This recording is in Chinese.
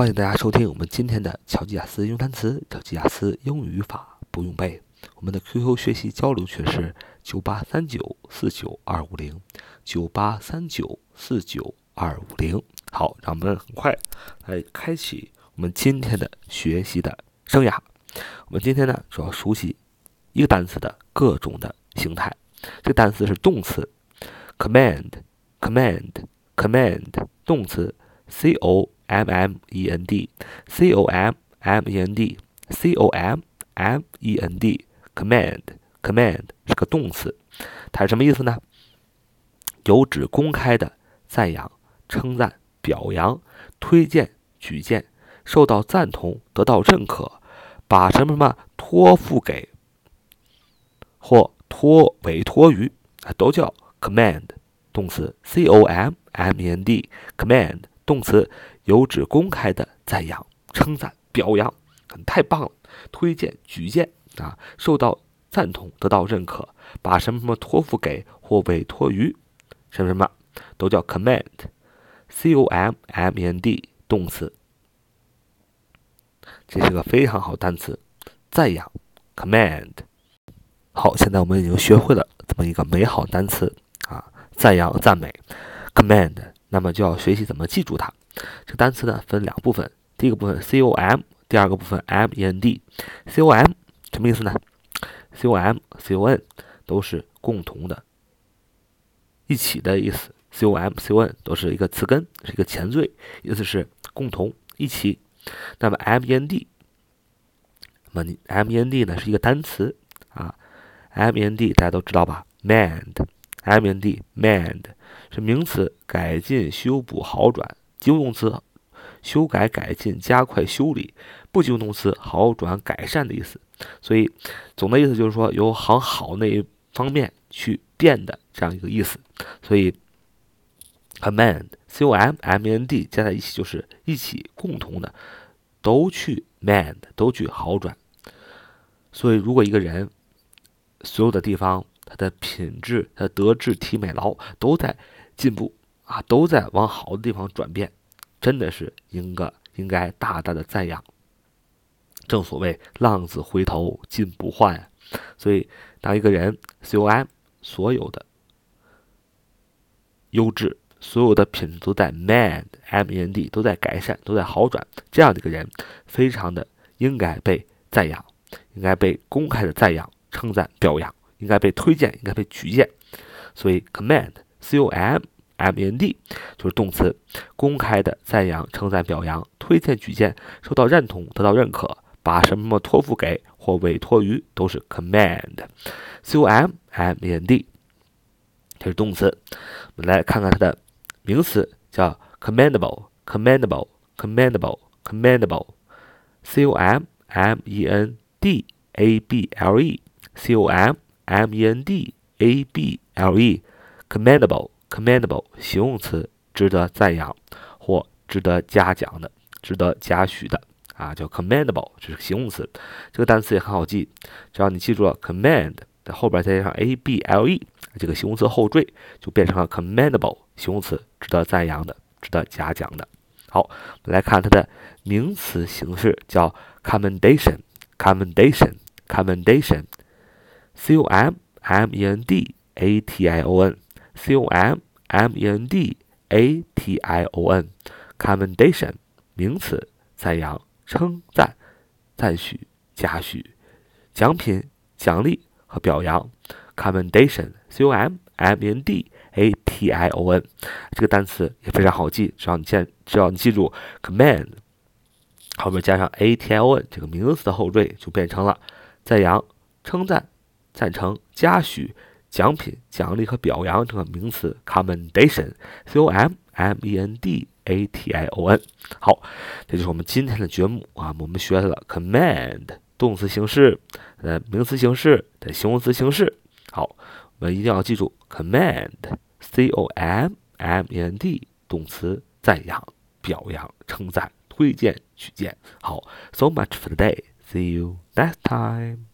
欢迎大家收听我们今天的乔吉亚斯用单词，乔吉亚斯英语语法不用背。我们的 QQ 学习交流群是九八三九四九二五零，九八三九四九二五零。好，让我们很快来开启我们今天的学习的生涯。我们今天呢，主要熟悉一个单词的各种的形态。这个单词是动词，command，command，command，动词，c o m m e n d，c o m m e n d，c o m m e n d，command，command 是个动词，它是什么意思呢？有指公开的赞扬、称赞、表扬、推荐、举荐、受到赞同、得到认可，把什么什么托付给或托委托于，都叫 command 动词，c o m m e n d，command 动词有指公开的赞扬、称赞、表扬，太棒了，推荐、举荐啊，受到赞同、得到认可，把什么什么托付给或委托于什么什么，都叫 command，c o m m e n d 动词。这是个非常好单词，赞扬，command。好，现在我们已经学会了这么一个美好单词啊，赞扬、赞美，command。那么就要学习怎么记住它。这单词呢分两部分，第一个部分 c o m，第二个部分 m e n d。c o m 什么意思呢？c o m c o n 都是共同的、一起的意思。c o m c o n 都是一个词根，是一个前缀，意思是共同、一起。那么 m e n d，那么 m e n d 呢是一个单词啊。m e n d 大家都知道吧？mend，m e n d，mend 是名词，改进、修补、好转；及物动词，修改、改进、加快修理；不及物动词，好转、改善的意思。所以总的意思就是说，由行好那一方面去变的这样一个意思。所以，command，c o m m e n d 加在一起就是一起共同的，都去 mend，都去好转。所以，如果一个人，所有的地方，他的品质、他的德智体美劳都在进步啊，都在往好的地方转变，真的是应该应该大大的赞扬。正所谓浪子回头金不换，所以当一个人 com 所有的优质、所有的品质都在 M A N M e n d 都在改善、都在好转，这样的一个人，非常的应该被赞扬，应该被公开的赞扬。称赞、表扬，应该被推荐，应该被举荐，所以 command，c o M m e n d 就是动词，公开的赞扬、称赞、表扬、推荐、举荐，受到认同、得到认可，把什么托付给或委托于，都是 command，c o m m e n d，这是动词。我们来看看它的名词，叫 commendable，commendable，commendable，commendable，c o m m e n d a b l e。c o m m e n d a b l e，commendable commendable 形容词，值得赞扬或值得嘉奖的，值得嘉许的啊，叫 commendable，这是形容词。这个单词也很好记，只要你记住了 command 在后边再加上 a b l e，这个形容词后缀就变成了 commendable，形容词，值得赞扬的，值得嘉奖的。好，我们来看它的名词形式，叫 commendation，commendation，commendation。c o m m e n d a t i o n commendation，名词，赞扬、称赞、赞许、嘉许、奖品、奖励和表扬。commendation，c o m m e n d a t i o n，这个单词也非常好记，只要你见，只要你记住 command 后面加上 a t i o n 这个名词的后缀，就变成了赞扬、称赞。赞成、嘉许、奖品、奖励和表扬这个名词，commendation，c o m m e n d a t i o n。好，这就是我们今天的节目啊。我们学了 command 动词形式、呃名词形式的形容词形式。好，我们一定要记住 command，c o m m e n d 动词，赞扬、表扬、称赞、推荐、举荐。好，so much for today. See you next time.